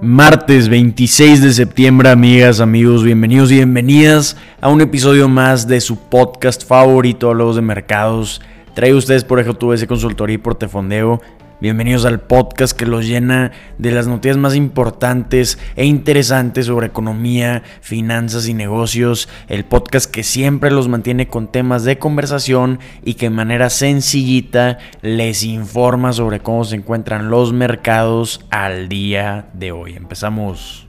Martes 26 de septiembre, amigas, amigos, bienvenidos y bienvenidas a un episodio más de su podcast favorito, Hablamos de Mercados. Traigo ustedes por ese Consultoría y Portefondeo Bienvenidos al podcast que los llena de las noticias más importantes e interesantes sobre economía, finanzas y negocios. El podcast que siempre los mantiene con temas de conversación y que de manera sencillita les informa sobre cómo se encuentran los mercados al día de hoy. Empezamos.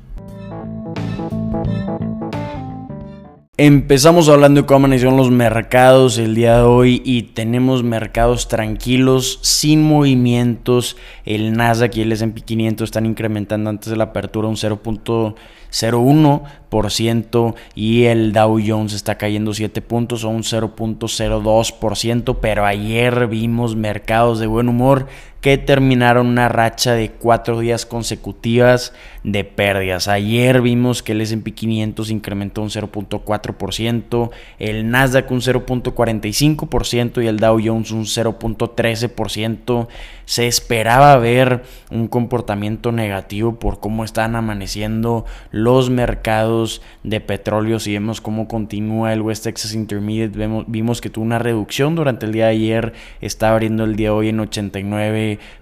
Empezamos hablando de cómo amanecieron los mercados el día de hoy y tenemos mercados tranquilos, sin movimientos. El Nasdaq y el S&P 500 están incrementando antes de la apertura un 0.01% y el Dow Jones está cayendo 7 puntos o un 0.02%, pero ayer vimos mercados de buen humor que terminaron una racha de cuatro días consecutivas de pérdidas. Ayer vimos que el S&P 500 incrementó un 0.4%, el Nasdaq un 0.45% y el Dow Jones un 0.13%. Se esperaba ver un comportamiento negativo por cómo están amaneciendo los mercados de petróleo. Si vemos cómo continúa el West Texas Intermediate, vimos que tuvo una reducción durante el día de ayer, está abriendo el día de hoy en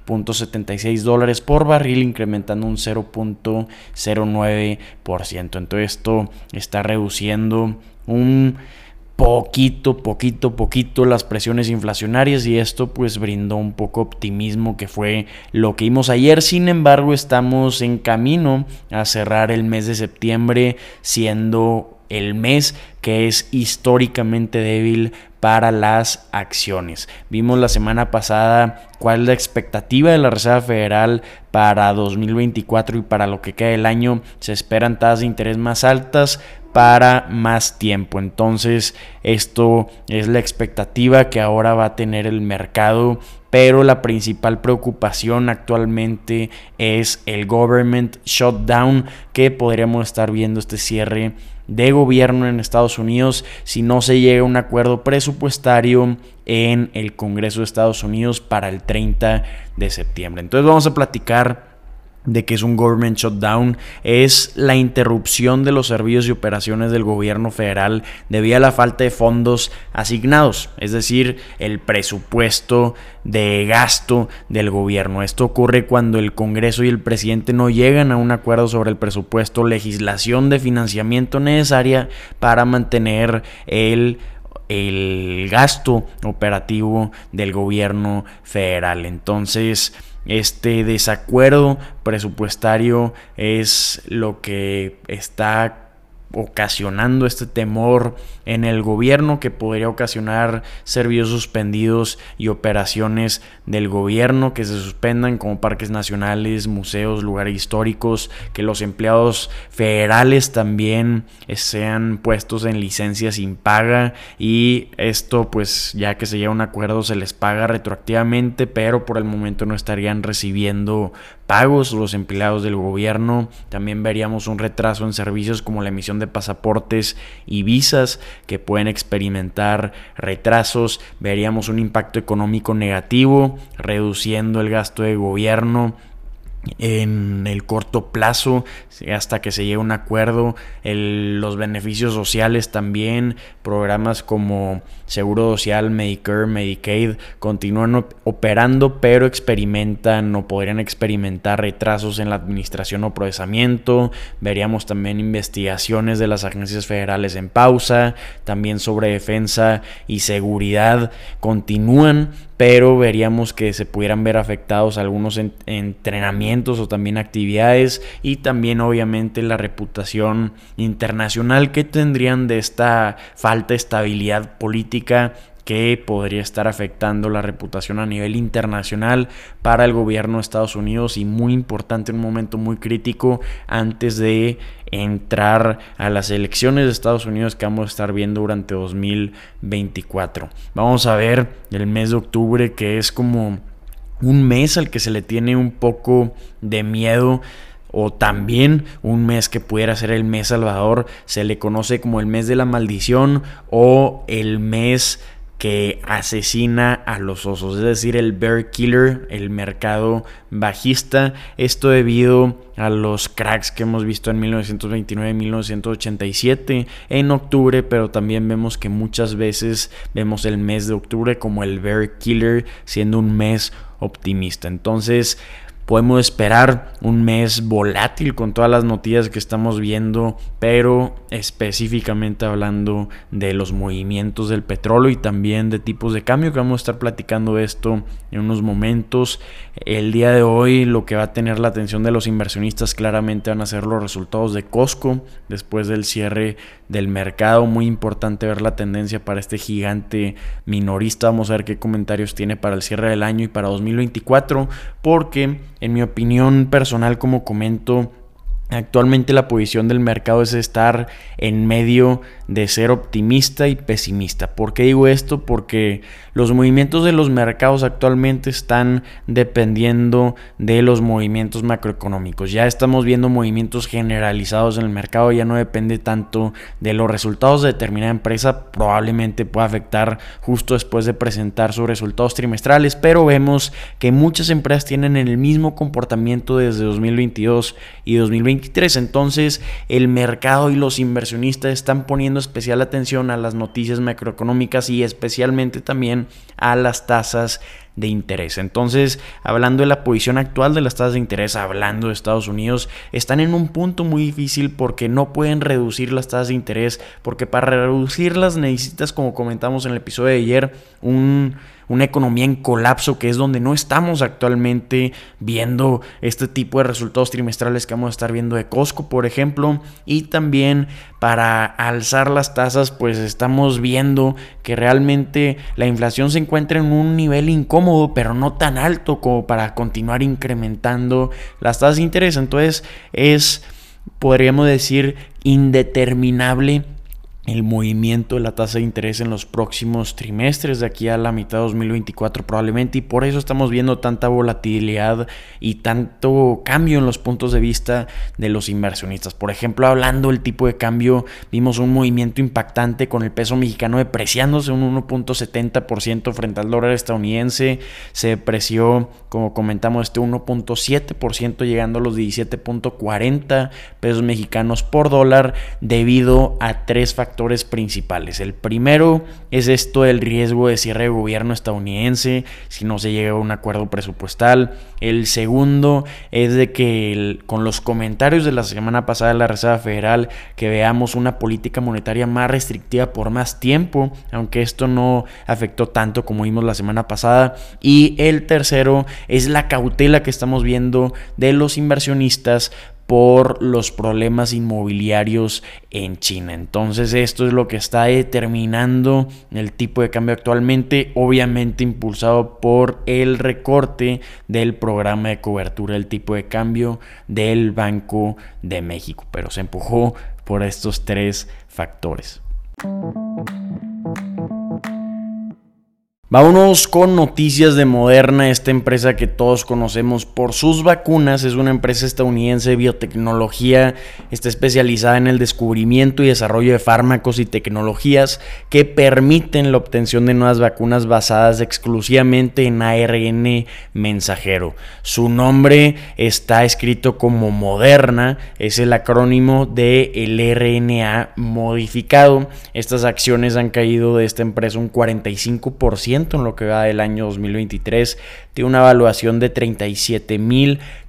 89.76 dólares por barril, incrementando un 0.09%. Entonces esto está reduciendo un poquito, poquito, poquito las presiones inflacionarias y esto pues brindó un poco optimismo que fue lo que vimos ayer. Sin embargo, estamos en camino a cerrar el mes de septiembre siendo el mes que es históricamente débil para las acciones. Vimos la semana pasada cuál es la expectativa de la Reserva Federal para 2024 y para lo que queda del año. Se esperan tasas de interés más altas, para más tiempo. Entonces, esto es la expectativa que ahora va a tener el mercado, pero la principal preocupación actualmente es el government shutdown que podríamos estar viendo este cierre de gobierno en Estados Unidos si no se llega a un acuerdo presupuestario en el Congreso de Estados Unidos para el 30 de septiembre. Entonces vamos a platicar de que es un government shutdown es la interrupción de los servicios y operaciones del gobierno federal debido a la falta de fondos asignados, es decir, el presupuesto de gasto del gobierno. Esto ocurre cuando el Congreso y el presidente no llegan a un acuerdo sobre el presupuesto, legislación de financiamiento necesaria para mantener el el gasto operativo del gobierno federal. Entonces, este desacuerdo presupuestario es lo que está ocasionando este temor en el gobierno que podría ocasionar servicios suspendidos y operaciones del gobierno que se suspendan como parques nacionales, museos, lugares históricos, que los empleados federales también sean puestos en licencia sin paga y esto pues ya que se llega a un acuerdo se les paga retroactivamente pero por el momento no estarían recibiendo pagos los empleados del gobierno. También veríamos un retraso en servicios como la emisión de pasaportes y visas que pueden experimentar retrasos. Veríamos un impacto económico negativo, reduciendo el gasto de gobierno en el corto plazo hasta que se llegue a un acuerdo los beneficios sociales también programas como Seguro Social, Medicare, Medicaid continúan operando pero experimentan o podrían experimentar retrasos en la administración o procesamiento. Veríamos también investigaciones de las agencias federales en pausa también sobre defensa y seguridad continúan pero veríamos que se pudieran ver afectados algunos entrenamientos o también actividades y también obviamente la reputación internacional que tendrían de esta falta de estabilidad política que podría estar afectando la reputación a nivel internacional para el gobierno de Estados Unidos y muy importante, un momento muy crítico antes de entrar a las elecciones de Estados Unidos que vamos a estar viendo durante 2024. Vamos a ver el mes de octubre que es como un mes al que se le tiene un poco de miedo o también un mes que pudiera ser el mes Salvador, se le conoce como el mes de la maldición o el mes que asesina a los osos, es decir, el bear killer, el mercado bajista. Esto debido a los cracks que hemos visto en 1929 y 1987 en octubre, pero también vemos que muchas veces vemos el mes de octubre como el bear killer siendo un mes optimista. Entonces, Podemos esperar un mes volátil con todas las noticias que estamos viendo, pero específicamente hablando de los movimientos del petróleo y también de tipos de cambio, vamos a estar platicando esto en unos momentos. El día de hoy lo que va a tener la atención de los inversionistas claramente van a ser los resultados de Costco después del cierre del mercado. Muy importante ver la tendencia para este gigante minorista. Vamos a ver qué comentarios tiene para el cierre del año y para 2024, porque en mi opinión personal, como comento, Actualmente la posición del mercado es estar en medio de ser optimista y pesimista. ¿Por qué digo esto? Porque los movimientos de los mercados actualmente están dependiendo de los movimientos macroeconómicos. Ya estamos viendo movimientos generalizados en el mercado, ya no depende tanto de los resultados de determinada empresa. Probablemente pueda afectar justo después de presentar sus resultados trimestrales, pero vemos que muchas empresas tienen el mismo comportamiento desde 2022 y 2023. Entonces el mercado y los inversionistas están poniendo especial atención a las noticias macroeconómicas y especialmente también a las tasas de interés. Entonces, hablando de la posición actual de las tasas de interés, hablando de Estados Unidos, están en un punto muy difícil porque no pueden reducir las tasas de interés, porque para reducirlas necesitas, como comentamos en el episodio de ayer, un una economía en colapso, que es donde no estamos actualmente viendo este tipo de resultados trimestrales que vamos a estar viendo de Costco, por ejemplo, y también para alzar las tasas, pues estamos viendo que realmente la inflación se encuentra en un nivel incómodo, pero no tan alto como para continuar incrementando las tasas de interés. Entonces es, podríamos decir, indeterminable el movimiento de la tasa de interés en los próximos trimestres de aquí a la mitad de 2024 probablemente y por eso estamos viendo tanta volatilidad y tanto cambio en los puntos de vista de los inversionistas. Por ejemplo, hablando del tipo de cambio, vimos un movimiento impactante con el peso mexicano depreciándose un 1.70% frente al dólar estadounidense, se depreció, como comentamos, este 1.7% llegando a los 17.40 pesos mexicanos por dólar debido a tres factores principales. El primero es esto del riesgo de cierre de gobierno estadounidense si no se llega a un acuerdo presupuestal. El segundo es de que con los comentarios de la semana pasada de la Reserva Federal que veamos una política monetaria más restrictiva por más tiempo, aunque esto no afectó tanto como vimos la semana pasada. Y el tercero es la cautela que estamos viendo de los inversionistas por los problemas inmobiliarios en China. Entonces esto es lo que está determinando el tipo de cambio actualmente, obviamente impulsado por el recorte del programa de cobertura del tipo de cambio del Banco de México, pero se empujó por estos tres factores. Vámonos con noticias de Moderna, esta empresa que todos conocemos por sus vacunas. Es una empresa estadounidense de biotecnología, está especializada en el descubrimiento y desarrollo de fármacos y tecnologías que permiten la obtención de nuevas vacunas basadas exclusivamente en ARN mensajero. Su nombre está escrito como Moderna, es el acrónimo de el RNA modificado. Estas acciones han caído de esta empresa un 45% en lo que va del año 2023. Tiene una evaluación de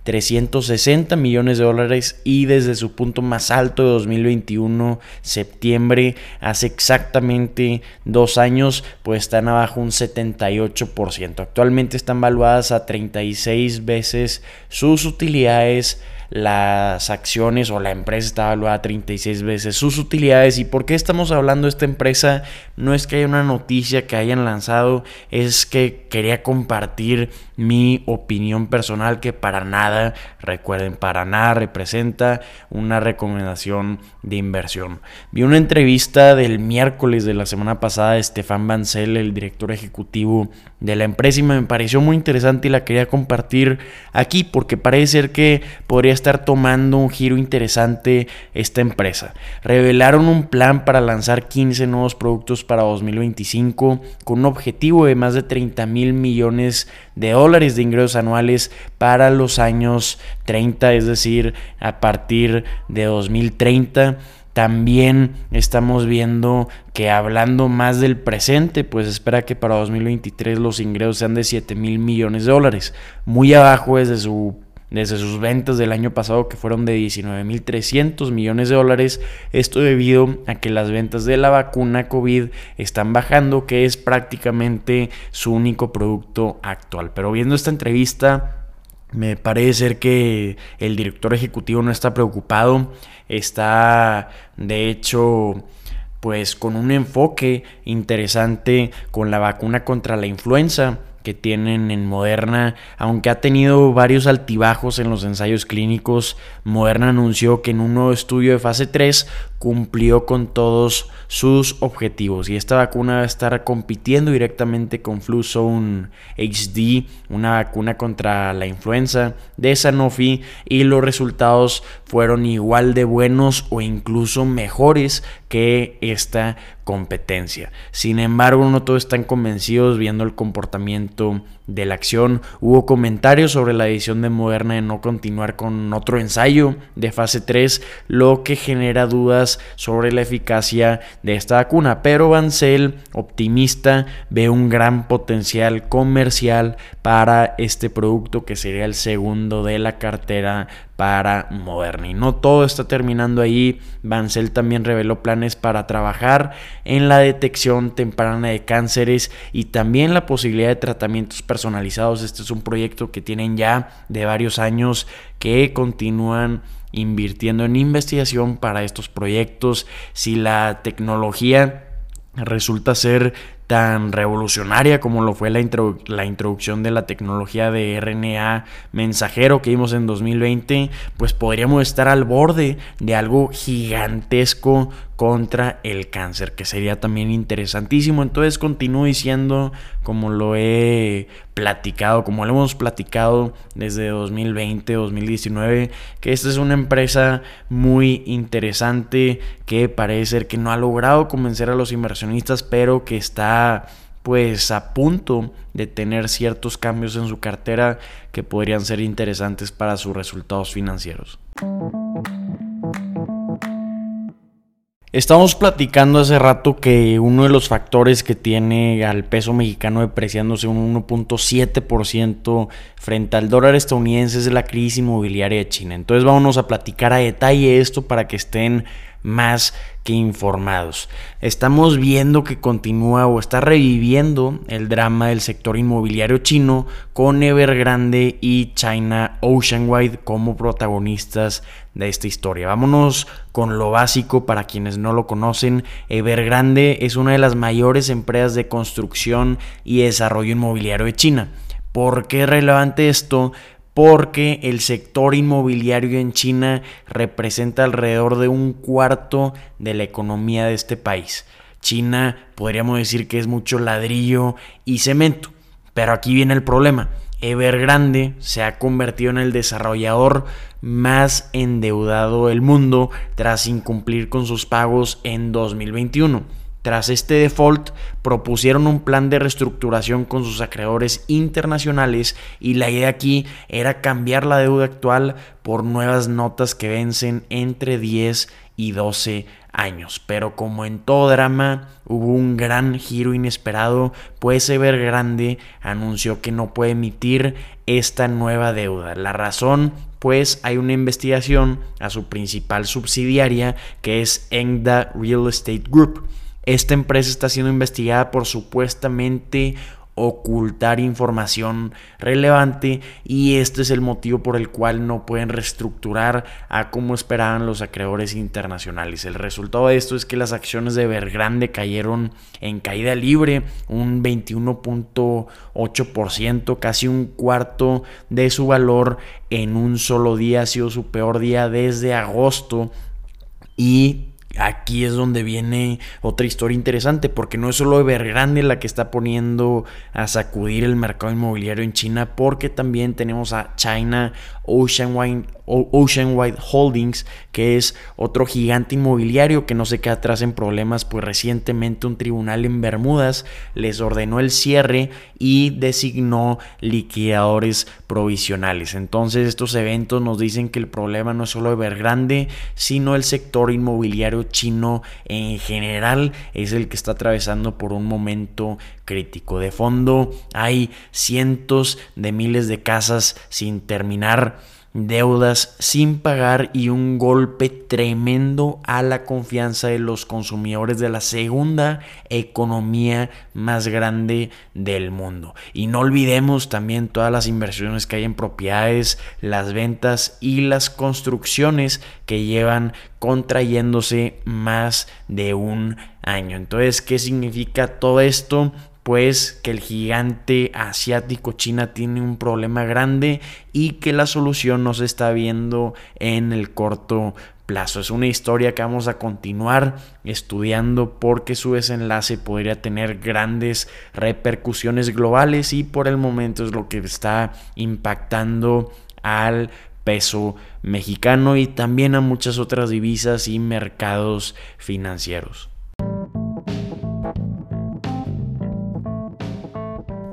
37.360 millones de dólares y desde su punto más alto de 2021, septiembre, hace exactamente dos años, pues están abajo un 78%. Actualmente están valuadas a 36 veces sus utilidades las acciones o la empresa está evaluada 36 veces sus utilidades. ¿Y por qué estamos hablando de esta empresa? No es que haya una noticia que hayan lanzado, es que quería compartir mi opinión personal que para nada, recuerden, para nada representa una recomendación de inversión. Vi una entrevista del miércoles de la semana pasada de Stefan Bancel, el director ejecutivo de la empresa y me pareció muy interesante y la quería compartir aquí porque parece ser que podría estar tomando un giro interesante esta empresa. Revelaron un plan para lanzar 15 nuevos productos para 2025 con un objetivo de más de 30 mil millones de dólares de ingresos anuales para los años 30, es decir, a partir de 2030 también estamos viendo que hablando más del presente, pues espera que para 2023 los ingresos sean de 7 mil millones de dólares, muy abajo desde, su, desde sus ventas del año pasado que fueron de 19 mil 300 millones de dólares. Esto debido a que las ventas de la vacuna COVID están bajando, que es prácticamente su único producto actual. Pero viendo esta entrevista, me parece que el director ejecutivo no está preocupado, está de hecho pues con un enfoque interesante con la vacuna contra la influenza que tienen en Moderna, aunque ha tenido varios altibajos en los ensayos clínicos, Moderna anunció que en un nuevo estudio de fase 3 cumplió con todos sus objetivos y esta vacuna va a estar compitiendo directamente con Fluzone HD, una vacuna contra la influenza de Sanofi y los resultados fueron igual de buenos o incluso mejores que esta competencia. Sin embargo, no todos están convencidos viendo el comportamiento de la acción. Hubo comentarios sobre la decisión de Moderna de no continuar con otro ensayo de fase 3, lo que genera dudas sobre la eficacia de esta vacuna. Pero Bancel, optimista, ve un gran potencial comercial para este producto que sería el segundo de la cartera para Moderna. Y no todo está terminando ahí. Bancel también reveló planes para trabajar en la detección temprana de cánceres y también la posibilidad de tratamientos personalizados. Este es un proyecto que tienen ya de varios años que continúan invirtiendo en investigación para estos proyectos. Si la tecnología resulta ser tan revolucionaria como lo fue la, la, introducción de la tecnología de RNA mensajero que vimos en 2020, pues podríamos estar al borde de algo gigantesco contra el cáncer, que sería también interesantísimo. Entonces continúo diciendo, como lo he platicado, como lo hemos platicado desde 2020, 2019, que esta es una empresa muy interesante que parece ser que no ha logrado convencer a los inversionistas, pero que está pues a punto de tener ciertos cambios en su cartera que podrían ser interesantes para sus resultados financieros. Estamos platicando hace rato que uno de los factores que tiene al peso mexicano depreciándose un 1.7% frente al dólar estadounidense es la crisis inmobiliaria de China. Entonces vámonos a platicar a detalle esto para que estén más que informados. Estamos viendo que continúa o está reviviendo el drama del sector inmobiliario chino con Evergrande y China Oceanwide como protagonistas de esta historia. Vámonos con lo básico para quienes no lo conocen. Evergrande es una de las mayores empresas de construcción y desarrollo inmobiliario de China. ¿Por qué es relevante esto? porque el sector inmobiliario en China representa alrededor de un cuarto de la economía de este país. China podríamos decir que es mucho ladrillo y cemento, pero aquí viene el problema. Evergrande se ha convertido en el desarrollador más endeudado del mundo tras incumplir con sus pagos en 2021. Tras este default, propusieron un plan de reestructuración con sus acreedores internacionales y la idea aquí era cambiar la deuda actual por nuevas notas que vencen entre 10 y 12 años. Pero como en todo drama, hubo un gran giro inesperado, pues Evergrande anunció que no puede emitir esta nueva deuda. La razón, pues hay una investigación a su principal subsidiaria, que es Engda Real Estate Group esta empresa está siendo investigada por supuestamente ocultar información relevante y este es el motivo por el cual no pueden reestructurar a como esperaban los acreedores internacionales. El resultado de esto es que las acciones de Evergrande cayeron en caída libre un 21.8%, casi un cuarto de su valor en un solo día, ha sido su peor día desde agosto y aquí es donde viene otra historia interesante, porque no es solo Evergrande la que está poniendo a sacudir el mercado inmobiliario en China, porque también tenemos a China Ocean Wide Holdings, que es otro gigante inmobiliario que no se queda atrás en problemas, pues recientemente un tribunal en Bermudas les ordenó el cierre y designó liquidadores provisionales. Entonces estos eventos nos dicen que el problema no es solo Evergrande, sino el sector inmobiliario chino en general es el que está atravesando por un momento crítico. De fondo hay cientos de miles de casas sin terminar deudas sin pagar y un golpe tremendo a la confianza de los consumidores de la segunda economía más grande del mundo. Y no olvidemos también todas las inversiones que hay en propiedades, las ventas y las construcciones que llevan contrayéndose más de un año. Entonces, ¿qué significa todo esto? Pues que el gigante asiático China tiene un problema grande y que la solución no se está viendo en el corto plazo. Es una historia que vamos a continuar estudiando porque su desenlace podría tener grandes repercusiones globales y por el momento es lo que está impactando al peso mexicano y también a muchas otras divisas y mercados financieros.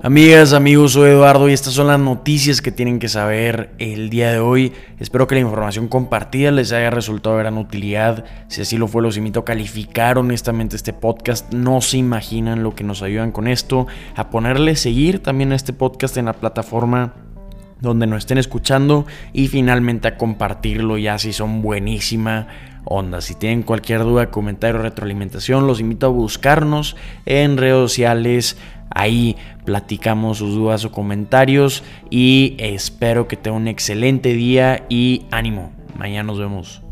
Amigas, amigos, soy Eduardo y estas son las noticias que tienen que saber el día de hoy. Espero que la información compartida les haya resultado de gran utilidad. Si así lo fue, los invito a calificar honestamente este podcast. No se imaginan lo que nos ayudan con esto. A ponerle seguir también a este podcast en la plataforma donde nos estén escuchando y finalmente a compartirlo ya si son buenísima onda. Si tienen cualquier duda, comentario, retroalimentación, los invito a buscarnos en redes sociales. Ahí platicamos sus dudas o comentarios y espero que tengan un excelente día y ánimo. Mañana nos vemos.